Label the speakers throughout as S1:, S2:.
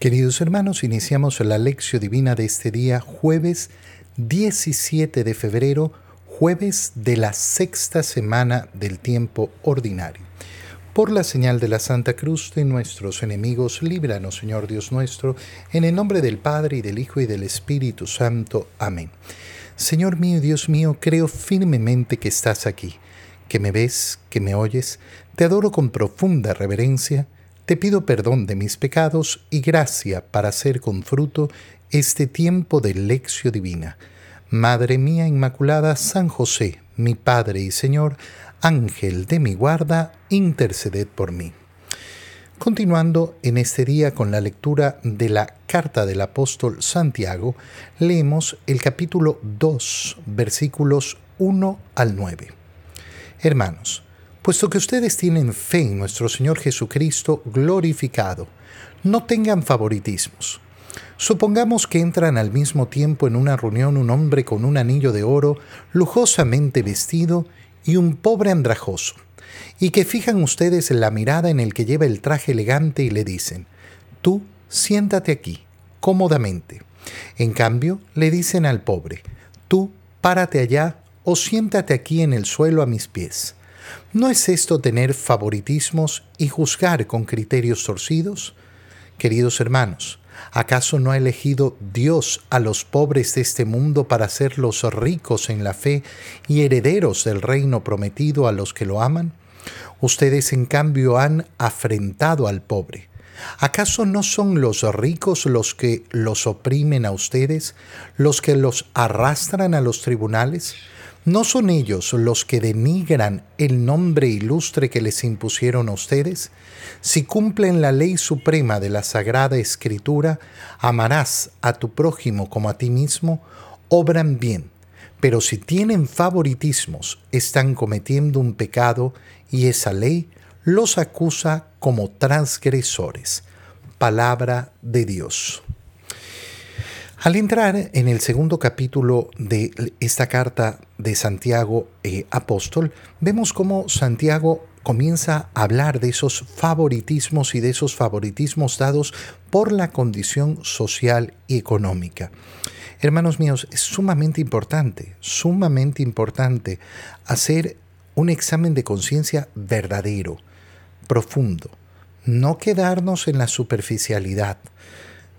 S1: Queridos hermanos, iniciamos la lección divina de este día, jueves 17 de febrero, jueves de la sexta semana del tiempo ordinario. Por la señal de la Santa Cruz de nuestros enemigos, líbranos, Señor Dios nuestro, en el nombre del Padre y del Hijo y del Espíritu Santo. Amén. Señor mío Dios mío, creo firmemente que estás aquí, que me ves, que me oyes, te adoro con profunda reverencia te pido perdón de mis pecados y gracia para hacer con fruto este tiempo de lección divina. Madre mía Inmaculada, San José, mi Padre y Señor, Ángel de mi guarda, interceded por mí. Continuando en este día con la lectura de la carta del apóstol Santiago, leemos el capítulo 2, versículos 1 al 9. Hermanos, Puesto que ustedes tienen fe en nuestro Señor Jesucristo glorificado, no tengan favoritismos. Supongamos que entran al mismo tiempo en una reunión un hombre con un anillo de oro, lujosamente vestido, y un pobre andrajoso, y que fijan ustedes la mirada en el que lleva el traje elegante y le dicen, tú siéntate aquí, cómodamente. En cambio, le dicen al pobre, tú párate allá o siéntate aquí en el suelo a mis pies. ¿No es esto tener favoritismos y juzgar con criterios torcidos? Queridos hermanos, ¿acaso no ha elegido Dios a los pobres de este mundo para hacerlos ricos en la fe y herederos del reino prometido a los que lo aman? Ustedes en cambio han afrentado al pobre. ¿Acaso no son los ricos los que los oprimen a ustedes, los que los arrastran a los tribunales? ¿No son ellos los que denigran el nombre ilustre que les impusieron a ustedes? Si cumplen la ley suprema de la Sagrada Escritura, amarás a tu prójimo como a ti mismo, obran bien. Pero si tienen favoritismos, están cometiendo un pecado y esa ley los acusa como transgresores. Palabra de Dios. Al entrar en el segundo capítulo de esta carta de Santiago eh, Apóstol, vemos cómo Santiago comienza a hablar de esos favoritismos y de esos favoritismos dados por la condición social y económica. Hermanos míos, es sumamente importante, sumamente importante hacer un examen de conciencia verdadero, profundo, no quedarnos en la superficialidad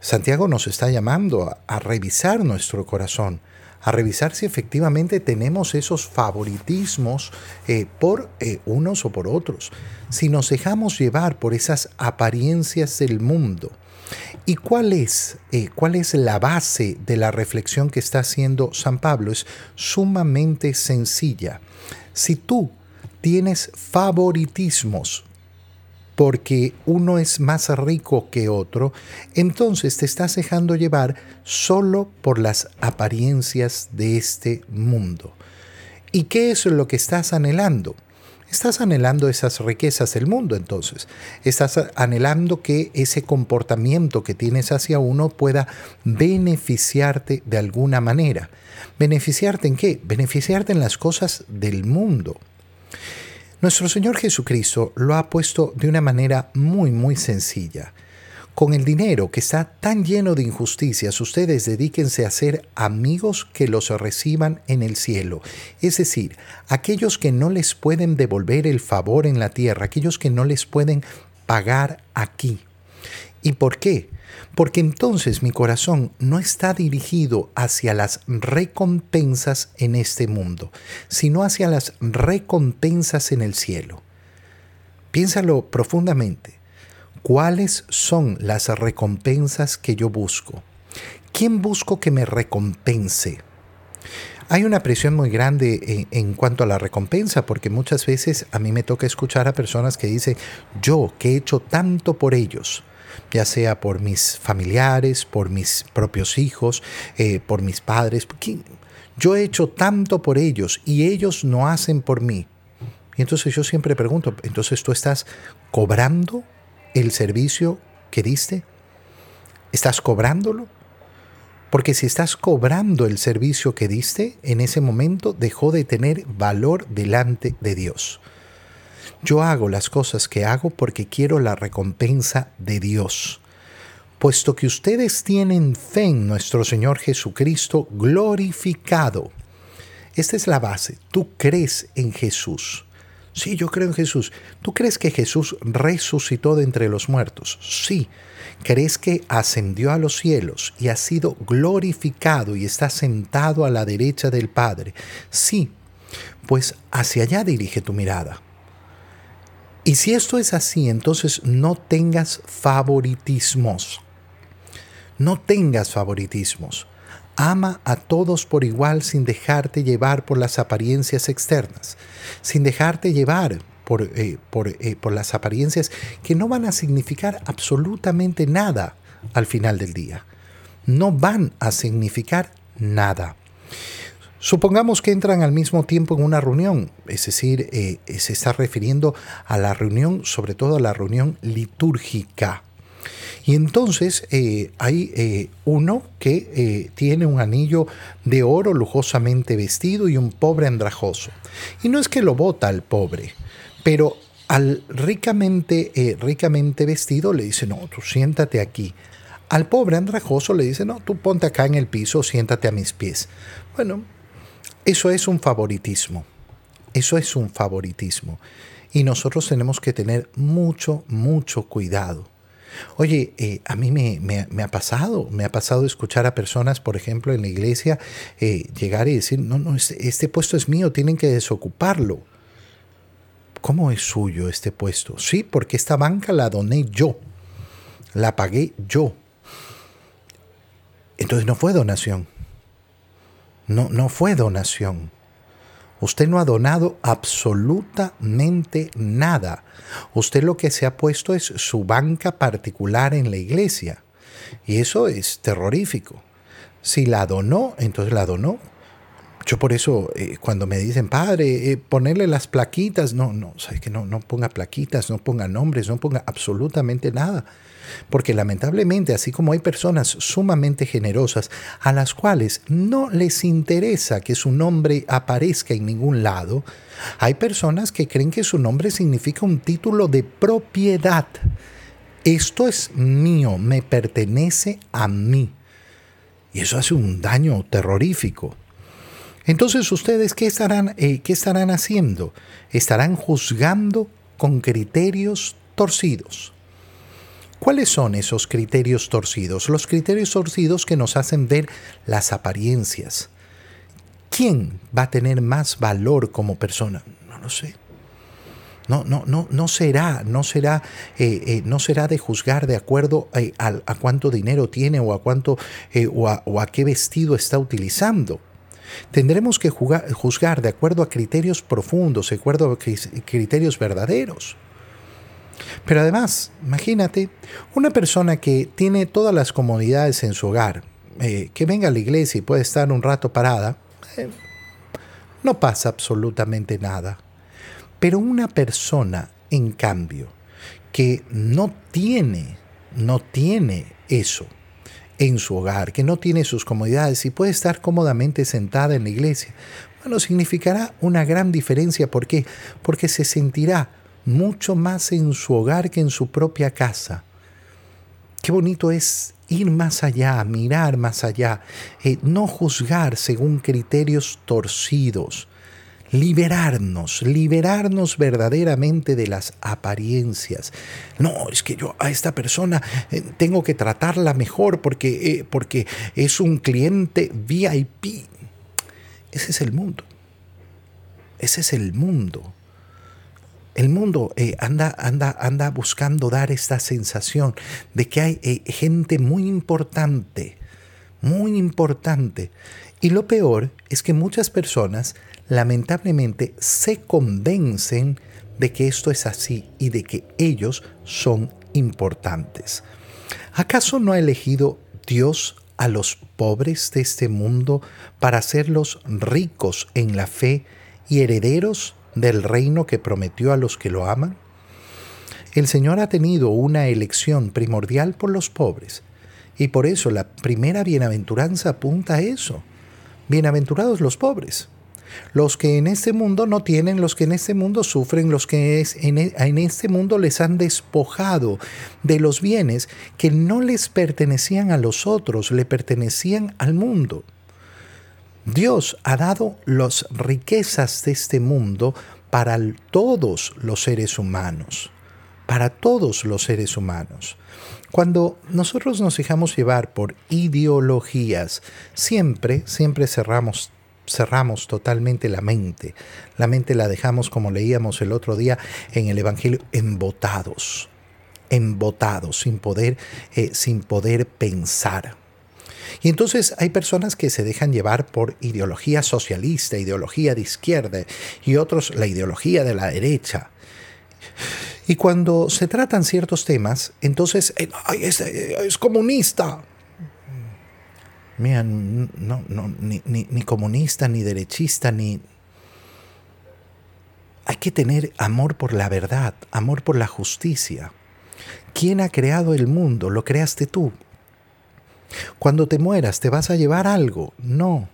S1: Santiago nos está llamando a, revisar nuestro corazón, a revisar si efectivamente tenemos esos favoritismos eh, por eh, unos o por otros, si nos dejamos llevar por esas apariencias del mundo. ¿Y cuál es, eh, cuál es la base de la reflexión que está haciendo San Pablo? Es sumamente sencilla. Si tú tienes favoritismos porque uno es más rico que otro, entonces te estás dejando llevar solo por las apariencias de este mundo. ¿Y qué es lo que estás anhelando? Estás anhelando esas riquezas del mundo entonces. Estás anhelando que ese comportamiento que tienes hacia uno pueda beneficiarte de alguna manera. ¿Beneficiarte en qué? Beneficiarte en las cosas del mundo. Nuestro Señor Jesucristo lo ha puesto de una manera muy, muy sencilla. Con el dinero que está tan lleno de injusticias, ustedes dedíquense a ser amigos que los reciban en el cielo. Es decir, aquellos que no les pueden devolver el favor en la tierra, aquellos que no les pueden pagar aquí. ¿Y por qué? Porque entonces mi corazón no está dirigido hacia las recompensas en este mundo, sino hacia las recompensas en el cielo. Piénsalo profundamente. ¿Cuáles son las recompensas que yo busco? ¿Quién busco que me recompense? Hay una presión muy grande en, cuanto a la recompensa, porque muchas veces a mí me toca escuchar a personas que dicen, yo que he hecho tanto por ellos, ya sea por mis familiares, por mis propios hijos, eh, por mis padres. Yo he hecho tanto por ellos y ellos no hacen por mí. Y entonces yo siempre pregunto, entonces tú estás cobrando el servicio que diste? ¿Estás cobrándolo? Porque si estás cobrando el servicio que diste, en ese momento dejó de tener valor delante de Dios. Yo hago las cosas que hago porque quiero la recompensa de Dios. puesto que ustedes tienen fe en nuestro Señor Jesucristo glorificado. Esta es la base. Tú crees en Jesús. Sí, yo creo en Jesús. ¿Tú crees que Jesús resucitó de entre los muertos? Sí. ¿Crees que ascendió a los cielos y ha sido glorificado y está sentado a la derecha del Padre? Sí. Pues hacia allá dirige tu mirada. Y si esto es así, entonces no tengas favoritismos. No tengas favoritismos. Ama a todos por igual sin dejarte llevar por las apariencias externas, sin dejarte llevar por, eh, eh, por las apariencias que no van a significar absolutamente nada al final del día. No van a significar nada. Supongamos que entran al mismo tiempo en una reunión, es decir, eh, se está refiriendo a la reunión, sobre todo a la reunión litúrgica. Y entonces eh, hay eh, uno que tiene un anillo de oro lujosamente vestido y un pobre andrajoso. Y no es que lo bota al pobre, pero al ricamente, ricamente vestido le dice, no, tú siéntate aquí. Al pobre andrajoso le dice, no, tú ponte acá en el piso, siéntate a mis pies. Bueno, eso es un favoritismo. Eso es un favoritismo. Y nosotros tenemos que tener mucho, mucho cuidado. Oye, eh, a mí me, ha pasado, me ha pasado escuchar a personas, por ejemplo, en la iglesia, eh, llegar y decir, no, no, este, este, puesto es mío, tienen que desocuparlo. ¿Cómo es suyo este puesto? Sí, porque esta banca la doné yo, la pagué yo. Entonces no fue donación. No, no fue donación. Usted no ha donado absolutamente nada. Usted lo que se ha puesto es su banca particular en la iglesia. Y eso es terrorífico. Si la donó, entonces la donó. Yo por eso, eh, cuando me dicen, padre, eh, ponerle las plaquitas, no, no, sabes que no, no ponga plaquitas, no ponga nombres, no ponga absolutamente nada. Porque lamentablemente, así como hay personas sumamente generosas a las cuales no les interesa que su nombre aparezca en ningún lado, hay personas que creen que su nombre significa un título de propiedad. Esto es mío, me pertenece a mí. Y eso hace un daño terrorífico. Entonces ustedes, ¿qué estarán, eh, ¿qué estarán haciendo? Estarán juzgando con criterios torcidos. ¿Cuáles son esos criterios torcidos? Los criterios torcidos que nos hacen ver las apariencias. ¿Quién va a tener más valor como persona? No lo sé. No, no, no, no será, no será, eh, eh, no será de juzgar de acuerdo a, cuánto dinero tiene o a cuánto o a, qué vestido está utilizando. Tendremos que juzgar de acuerdo a criterios profundos, de acuerdo a criterios verdaderos. Pero además, imagínate, una persona que tiene todas las comodidades en su hogar, eh, que venga a la iglesia y puede estar un rato parada, eh, no pasa absolutamente nada. Pero una persona, en cambio, que no tiene, no tiene eso en su hogar, que no tiene sus comodidades y puede estar cómodamente sentada en la iglesia, bueno, significará una gran diferencia. ¿Por qué? Porque se sentirá mucho más en su hogar que en su propia casa. Qué bonito es ir más allá, mirar más allá, eh, no juzgar según criterios torcidos, liberarnos, liberarnos verdaderamente de las apariencias. No, es que yo a esta persona eh, tengo que tratarla mejor porque, eh, porque es un cliente VIP. Ese es el mundo. Ese es el mundo. El mundo eh, anda, anda, anda buscando dar esta sensación de que hay gente muy importante, muy importante. Y lo peor es que muchas personas lamentablemente se convencen de que esto es así y de que ellos son importantes. ¿Acaso no ha elegido Dios a los pobres de este mundo para hacerlos ricos en la fe y herederos del reino que prometió a los que lo aman? El Señor ha tenido una elección primordial por los pobres y por eso la primera bienaventuranza apunta a eso. Bienaventurados los pobres. Los que en este mundo no tienen, los que en este mundo sufren, los que en, en este mundo les han despojado de los bienes que no les pertenecían a los otros, le pertenecían al mundo. Dios ha dado las riquezas de este mundo para todos los seres humanos, para todos los seres humanos. Cuando nosotros nos dejamos llevar por ideologías, siempre, siempre cerramos cerramos totalmente la mente. La mente la dejamos, como leíamos el otro día en el Evangelio, embotados, embotados, sin poder, eh, sin poder pensar. Y entonces hay personas que se dejan llevar por ideología socialista, ideología de izquierda y otros la ideología de la derecha. Y cuando se tratan ciertos temas, entonces, es, comunista. Mira, no, no, ni, ni comunista, ni derechista, ni... Hay que tener amor por la verdad, amor por la justicia. ¿Quién ha creado el mundo? Lo creaste tú. Cuando te mueras, ¿te vas a llevar algo? No.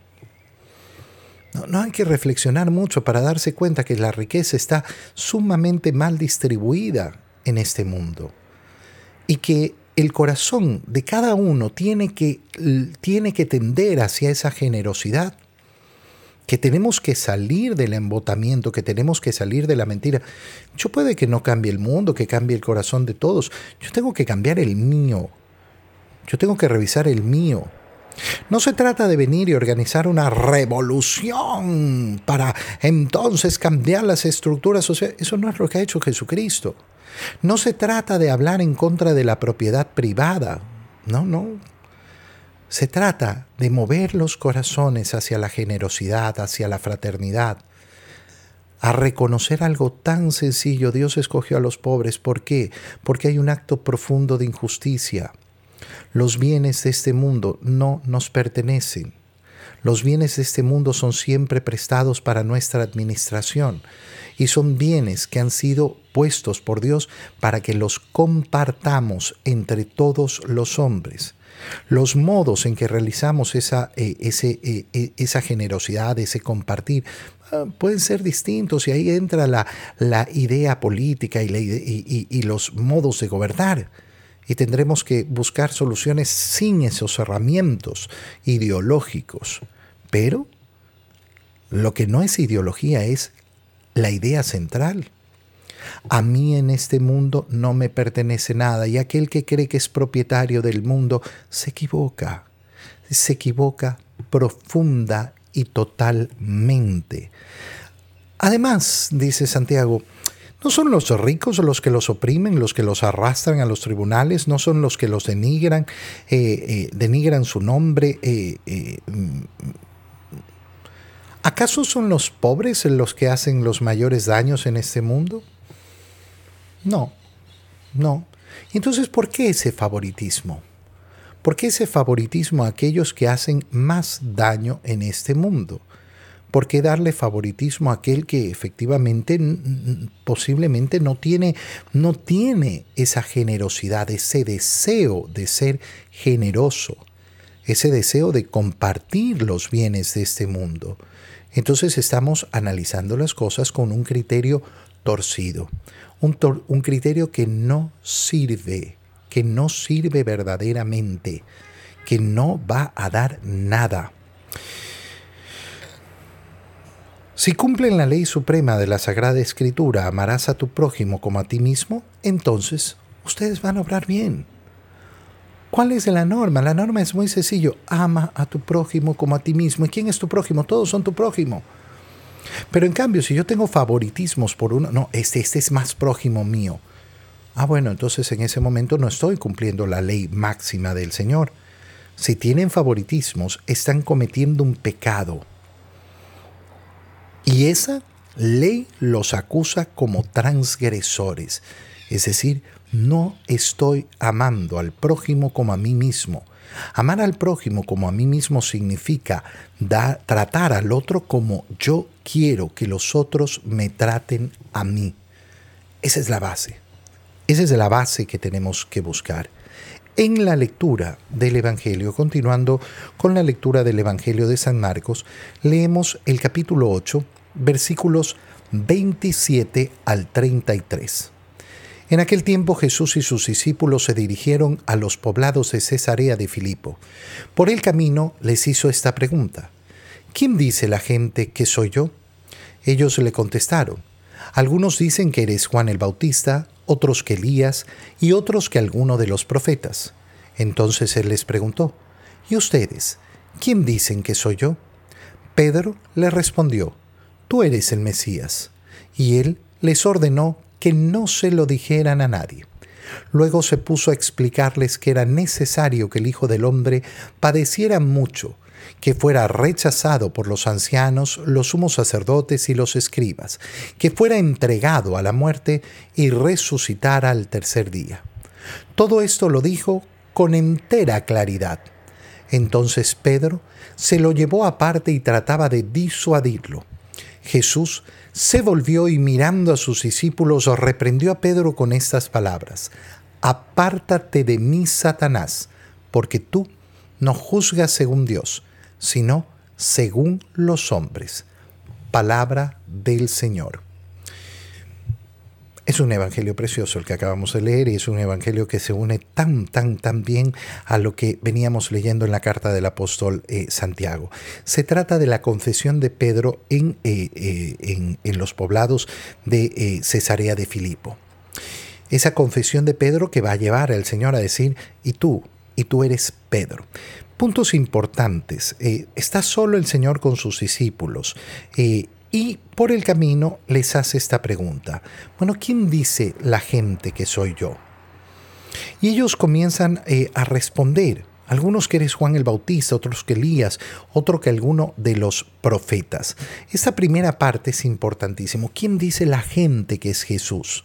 S1: No, hay que reflexionar mucho para darse cuenta que la riqueza está sumamente mal distribuida en este mundo y que el corazón de cada uno tiene que, tiene que tender hacia esa generosidad, que tenemos que salir del embotamiento, que tenemos que salir de la mentira. Yo puede que no cambie el mundo, que cambie el corazón de todos, yo tengo que cambiar el mío, yo tengo que revisar el mío. No se trata de venir y organizar una revolución para entonces cambiar las estructuras sociales. Eso no es lo que ha hecho Jesucristo. No se trata de hablar en contra de la propiedad privada. No, no. Se trata de mover los corazones hacia la generosidad, hacia la fraternidad, a reconocer algo tan sencillo. Dios escogió a los pobres. ¿Por qué? Porque hay un acto profundo de injusticia. Los bienes de este mundo no nos pertenecen. Los bienes de este mundo son siempre prestados para nuestra administración y son bienes que han sido puestos por Dios para que los compartamos entre todos los hombres. Los modos en que realizamos esa, eh, eh, eh, generosidad, ese compartir, ah, pueden ser distintos y ahí entra la, idea política y, y los modos de gobernar y tendremos que buscar soluciones sin esos herramientas ideológicos. Pero lo que no es ideología es la idea central. A mí en este mundo no me pertenece nada y aquel que cree que es propietario del mundo se equivoca, se equivoca profunda y totalmente. Además, dice Santiago, ¿No son los ricos los que los oprimen, los que los arrastran a los tribunales? ¿No son los que los denigran, eh, eh, denigran su nombre? Eh, ¿Acaso son los pobres los que hacen los mayores daños en este mundo? No, no. Entonces, ¿por qué ese favoritismo? ¿Por qué ese favoritismo a aquellos que hacen más daño en este mundo? ¿Por qué darle favoritismo a aquel que efectivamente posiblemente no tiene, no tiene esa generosidad, ese deseo de ser generoso, ese deseo de compartir los bienes de este mundo? Entonces estamos analizando las cosas con un criterio torcido, un, criterio que no sirve, que no sirve verdaderamente, que no va a dar nada. Si cumplen la ley suprema de la Sagrada Escritura, amarás a tu prójimo como a ti mismo, entonces ustedes van a obrar bien. ¿Cuál es la norma? La norma es muy sencillo. Ama a tu prójimo como a ti mismo. ¿Y quién es tu prójimo? Todos son tu prójimo. Pero en cambio, si yo tengo favoritismos por uno, no, este, este es más prójimo mío. Ah, bueno, entonces en ese momento no estoy cumpliendo la ley máxima del Señor. Si tienen favoritismos, están cometiendo un pecado. Y esa ley los acusa como transgresores. Es decir, no estoy amando al prójimo como a mí mismo. Amar al prójimo como a mí mismo significa tratar al otro como yo quiero que los otros me traten a mí. Esa es la base. Esa es la base que tenemos que buscar. en la lectura del Evangelio, continuando con la lectura del Evangelio de San Marcos, leemos el capítulo 8, versículos 27 al 33. En aquel tiempo Jesús y sus discípulos se dirigieron a los poblados de Cesarea de Filipo. Por el camino les hizo esta pregunta. ¿Quién dice la gente que soy yo? Ellos le contestaron. Algunos dicen que eres Juan el Bautista, otros que Elías y otros que alguno de los profetas. Entonces él les preguntó, ¿y ustedes? ¿Quién dicen que soy yo? Pedro le respondió, Tú eres el Mesías. Y él les ordenó que no se lo dijeran a nadie. Luego se puso a explicarles que era necesario que el Hijo del Hombre padeciera mucho, que fuera rechazado por los ancianos, los sumos sacerdotes y los escribas, que fuera entregado a la muerte y resucitara al tercer día. Todo esto lo dijo con entera claridad. Entonces Pedro se lo llevó aparte y trataba de disuadirlo. Jesús se volvió y mirando a sus discípulos reprendió a Pedro con estas palabras, Apártate de mí, Satanás, porque tú no juzgas según Dios, sino según los hombres. Palabra del Señor. Es un evangelio precioso el que acabamos de leer y es un evangelio que se une tan, tan, tan bien a lo que veníamos leyendo en la carta del apóstol eh, Santiago. Se trata de la confesión de Pedro en, eh, eh, en, en los poblados de Cesarea de Filipo. Esa confesión de Pedro que va a llevar al Señor a decir, y tú, y tú eres Pedro. Puntos importantes. está solo el Señor con sus discípulos y por el camino les hace esta pregunta. Bueno, ¿quién dice la gente que soy yo? Y ellos comienzan eh, a responder. Algunos que eres Juan el Bautista, otros que Elías, otro que alguno de los profetas. Esta primera parte es importantísimo. ¿Quién dice la gente que es Jesús?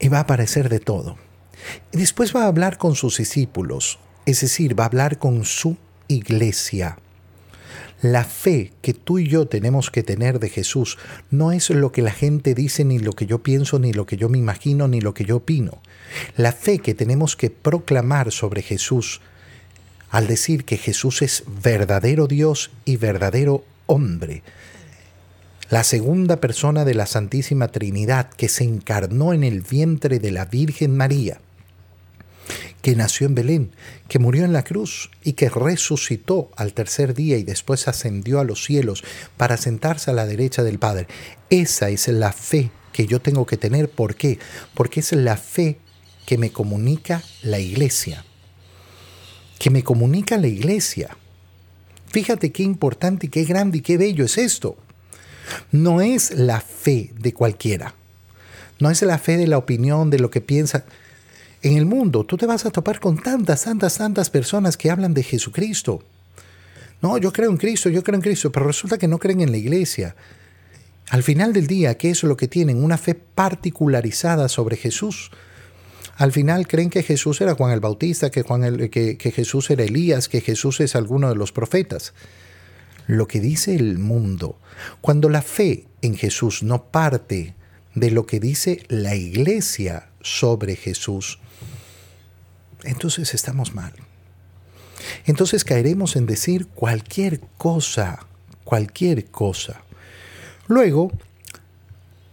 S1: Y va a aparecer de todo. Y después va a hablar con sus discípulos, es decir, va a hablar con su iglesia. La fe que tú y yo tenemos que tener de Jesús no es lo que la gente dice, ni lo que yo pienso, ni lo que yo me imagino, ni lo que yo opino. La fe que tenemos que proclamar sobre Jesús al decir que Jesús es verdadero Dios y verdadero hombre, la segunda persona de la Santísima Trinidad que se encarnó en el vientre de la Virgen María, que nació en Belén, que murió en la cruz y que resucitó al tercer día y después ascendió a los cielos para sentarse a la derecha del Padre. Esa es la fe que yo tengo que tener. ¿Por qué? Porque es la fe que me comunica la iglesia. Que me comunica la iglesia. Fíjate qué importante y qué grande y qué bello es esto. No es la fe de cualquiera. No es la fe de la opinión, de lo que piensa en el mundo tú te vas a topar con tantas, tantas, tantas personas que hablan de Jesucristo. No, yo creo en Cristo, yo creo en Cristo, pero resulta que no creen en la iglesia. Al final del día, ¿qué es lo que tienen? Una fe particularizada sobre Jesús. Al final creen que Jesús era Juan el Bautista, que, Juan que, que Jesús era Elías, que Jesús es alguno de los profetas. Lo que dice el mundo, cuando la fe en Jesús no parte de lo que dice la iglesia sobre Jesús, entonces estamos mal. Entonces caeremos en decir cualquier cosa, cualquier cosa. Luego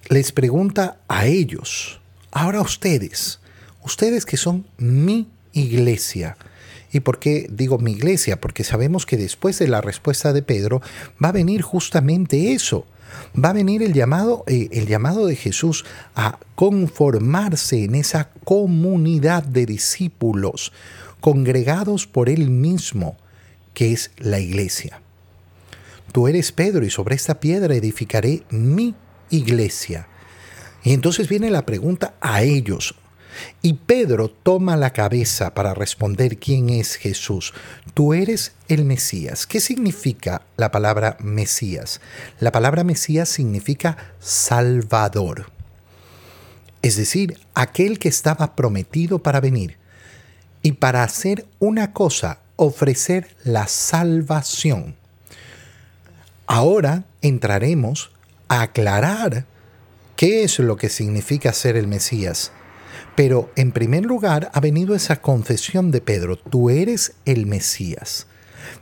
S1: les pregunta a ellos, ahora ustedes, ustedes que son mi iglesia. ¿Y por qué digo mi iglesia? Porque sabemos que después de la respuesta de Pedro va a venir justamente eso va a venir el llamado, eh, el llamado de Jesús a conformarse en esa comunidad de discípulos congregados por Él mismo, que es la iglesia. Tú eres Pedro y sobre esta piedra edificaré mi iglesia. Y entonces viene la pregunta a ellos, y Pedro toma la cabeza para responder quién es Jesús. Tú eres el Mesías. ¿Qué significa la palabra Mesías? La palabra Mesías significa Salvador. Es decir, aquel que estaba prometido para venir. Y para hacer una cosa, ofrecer la salvación. Ahora entraremos a aclarar qué es lo que significa ser el Mesías Pero en primer lugar ha venido esa confesión de Pedro, tú eres el Mesías.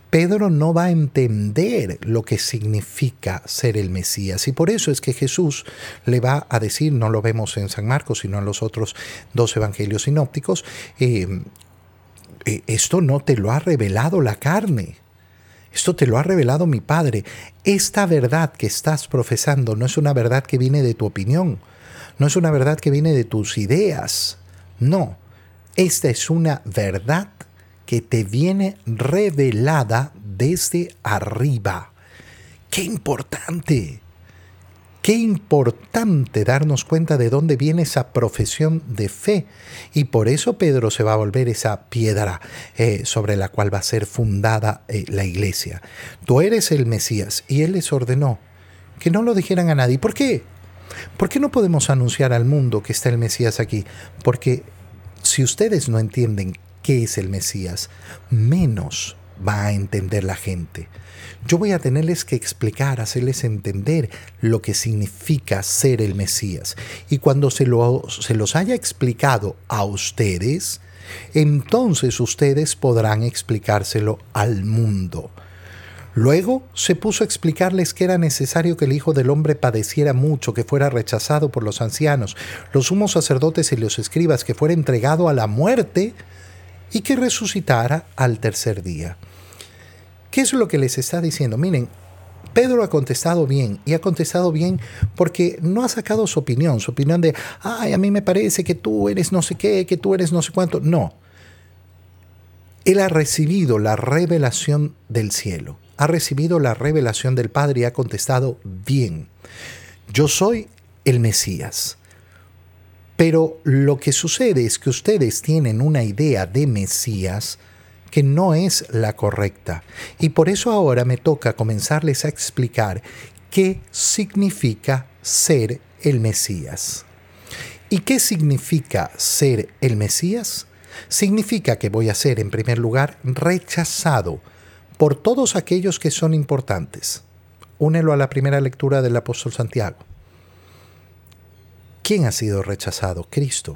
S1: Pedro no va a entender lo que significa ser el Mesías. Y por eso es que Jesús le va a decir, no lo vemos en San Marcos, sino en los otros dos evangelios sinópticos, eh, eh, esto no te lo ha revelado la carne. Esto te lo ha revelado mi Padre. Esta verdad que estás profesando no es una verdad que viene de tu opinión, no es una verdad que viene de tus ideas. No, esta es una verdad que te viene revelada desde arriba. ¡Qué importante! Qué importante darnos cuenta de dónde viene esa profesión de fe. Y por eso Pedro se va a volver esa piedra eh, sobre la cual va a ser fundada eh, la iglesia. Tú eres el Mesías. Y él les ordenó que no lo dijeran a nadie. ¿Por qué? ¿Por qué no podemos anunciar al mundo que está el Mesías aquí? Porque si ustedes no entienden qué es el Mesías, menos va a entender la gente. Yo voy a tenerles que explicar, hacerles entender lo que significa ser el Mesías. Y cuando se, lo, se los haya explicado a ustedes, entonces ustedes podrán explicárselo al mundo. Luego se puso a explicarles que era necesario que el Hijo del Hombre padeciera mucho, que fuera rechazado por los ancianos, los sumos sacerdotes y los escribas, que fuera entregado a la muerte y que resucitara al tercer día. ¿Qué es lo que les está diciendo? Miren, Pedro ha contestado bien y ha contestado bien porque no ha sacado su opinión, su opinión de, ay, a mí me parece que tú eres no sé qué, que tú eres no sé cuánto. No. Él ha recibido la revelación del cielo, ha recibido la revelación del Padre y ha contestado bien. Yo soy el Mesías. Pero lo que sucede es que ustedes tienen una idea de Mesías que no es la correcta. Y por eso ahora me toca comenzarles a explicar qué significa ser el Mesías. ¿Y qué significa ser el Mesías? Significa que voy a ser, en primer lugar, rechazado por todos aquellos que son importantes. Únelo a la primera lectura del apóstol Santiago. ¿Quién ha sido rechazado? Cristo.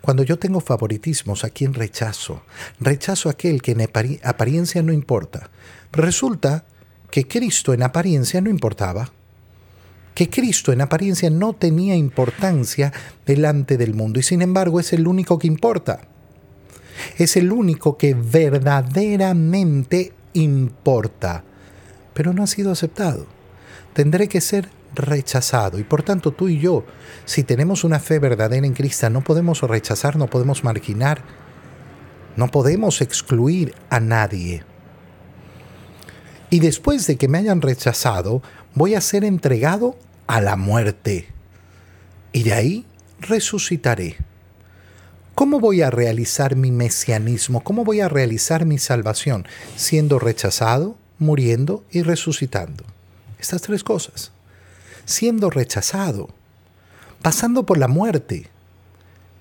S1: Cuando yo tengo favoritismos, ¿a quién rechazo? Rechazo a aquel que en apariencia no importa. resulta que Cristo en apariencia no importaba. Que Cristo en apariencia no tenía importancia delante del mundo y sin embargo es el único que importa. Es el único que verdaderamente importa, pero no ha sido aceptado. Tendré que ser rechazado. Y por tanto tú y yo, si tenemos una fe verdadera en Cristo, no podemos rechazar, no podemos marginar, no podemos excluir a nadie. Y después de que me hayan rechazado, voy a ser entregado a la muerte. Y de ahí resucitaré. ¿Cómo voy a realizar mi mesianismo? ¿Cómo voy a realizar mi salvación? Siendo rechazado, muriendo y resucitando. Estas tres cosas siendo rechazado, pasando por la muerte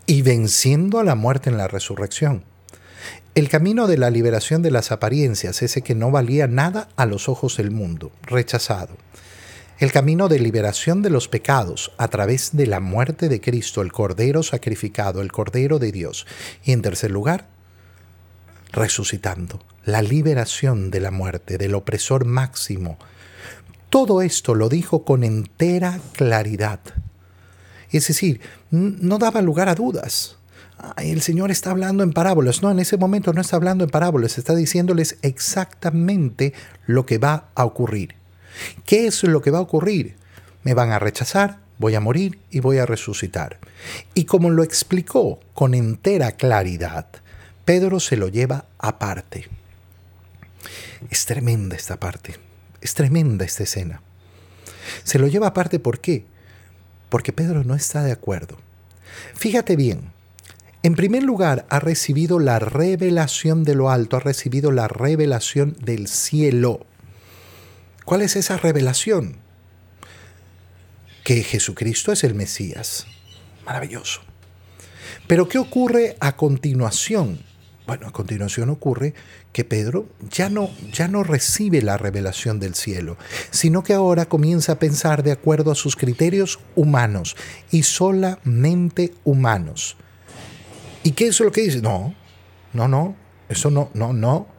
S1: y venciendo a la muerte en la resurrección. El camino de la liberación de las apariencias, ese que no valía nada a los ojos del mundo, rechazado. El camino de liberación de los pecados a través de la muerte de Cristo, el Cordero sacrificado, el Cordero de Dios. Y en tercer lugar, resucitando, la liberación de la muerte, del opresor máximo, todo esto lo dijo con entera claridad. Es decir, no daba lugar a dudas. el Señor está hablando en parábolas. No, en ese momento no está hablando en parábolas, está diciéndoles exactamente lo que va a ocurrir. ¿Qué es lo que va a ocurrir? Me van a rechazar, voy a morir y voy a resucitar. Y como lo explicó con entera claridad, Pedro se lo lleva aparte. Es tremenda esta parte. Es tremenda esta escena. Se lo lleva aparte, ¿por qué? Porque Pedro no está de acuerdo. Fíjate bien, en primer lugar ha recibido la revelación de lo alto, ha recibido la revelación del cielo. ¿Cuál es esa revelación? Que Jesucristo es el Mesías. Maravilloso. Pero ¿qué ocurre a continuación? Bueno, a continuación ocurre que Pedro ya no, ya no recibe la revelación del cielo, sino que ahora comienza a pensar de acuerdo a sus criterios humanos y solamente humanos. ¿Y qué es lo que dice? No, no, no, eso no, no, no.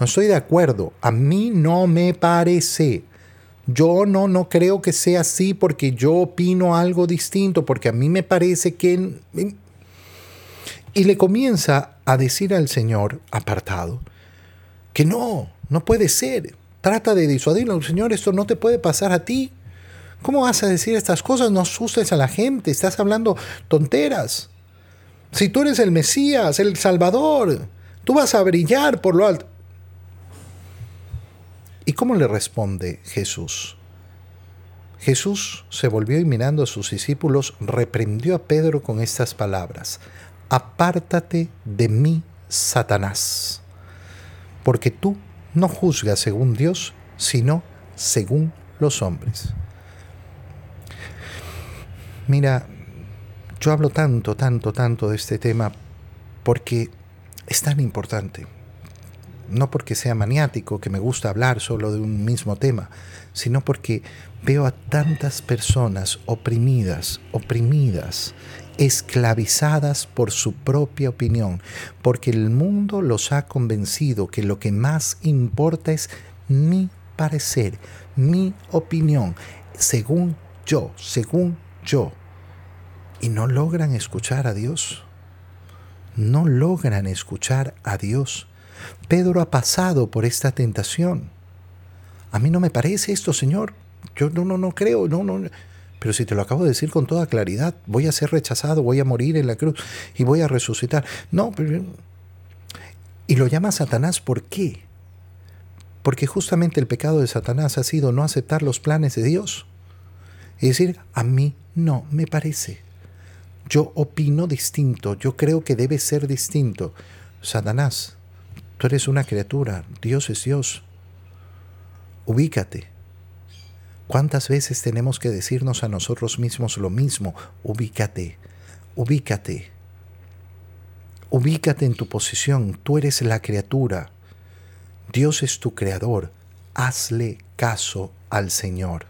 S1: No estoy de acuerdo. A mí no me parece. Yo no, no creo que sea así porque yo opino algo distinto, porque a mí me parece que... Y le comienza a decir al Señor apartado que no, no puede ser. Trata de disuadirlo. Señor, esto no te puede pasar a ti. ¿Cómo vas a decir estas cosas? No asustes a la gente. Estás hablando tonteras. Si tú eres el Mesías, el Salvador, tú vas a brillar por lo alto. ¿Y cómo le responde Jesús? Jesús se volvió y mirando a sus discípulos reprendió a Pedro con estas palabras. Apártate de mí, Satanás, porque tú no juzgas según Dios, sino según los hombres. Mira, yo hablo tanto, tanto, tanto de este tema porque es tan importante. No porque sea maniático, que me gusta hablar solo de un mismo tema, sino porque veo a tantas personas oprimidas, oprimidas, esclavizadas por su propia opinión, porque el mundo los ha convencido que lo que más importa es mi parecer, mi opinión, según yo, según yo y no logran escuchar a Dios. No logran escuchar a Dios. Pedro ha pasado por esta tentación. A mí no me parece esto, Señor. Yo no, no, no creo, no, no. Pero si te lo acabo de decir con toda claridad, voy a ser rechazado, voy a morir en la cruz y voy a resucitar. No, pero... Y lo llama Satanás, ¿por qué? Porque justamente el pecado de Satanás ha sido no aceptar los planes de Dios. Es decir, a mí no me parece. Yo opino distinto, yo creo que debe ser distinto. Satanás, tú eres una criatura, Dios es Dios. Ubícate. ¿Cuántas veces tenemos que decirnos a nosotros mismos lo mismo? Ubícate, ubícate. Ubícate en tu posición, tú eres la criatura. Dios es tu creador. Hazle caso al Señor.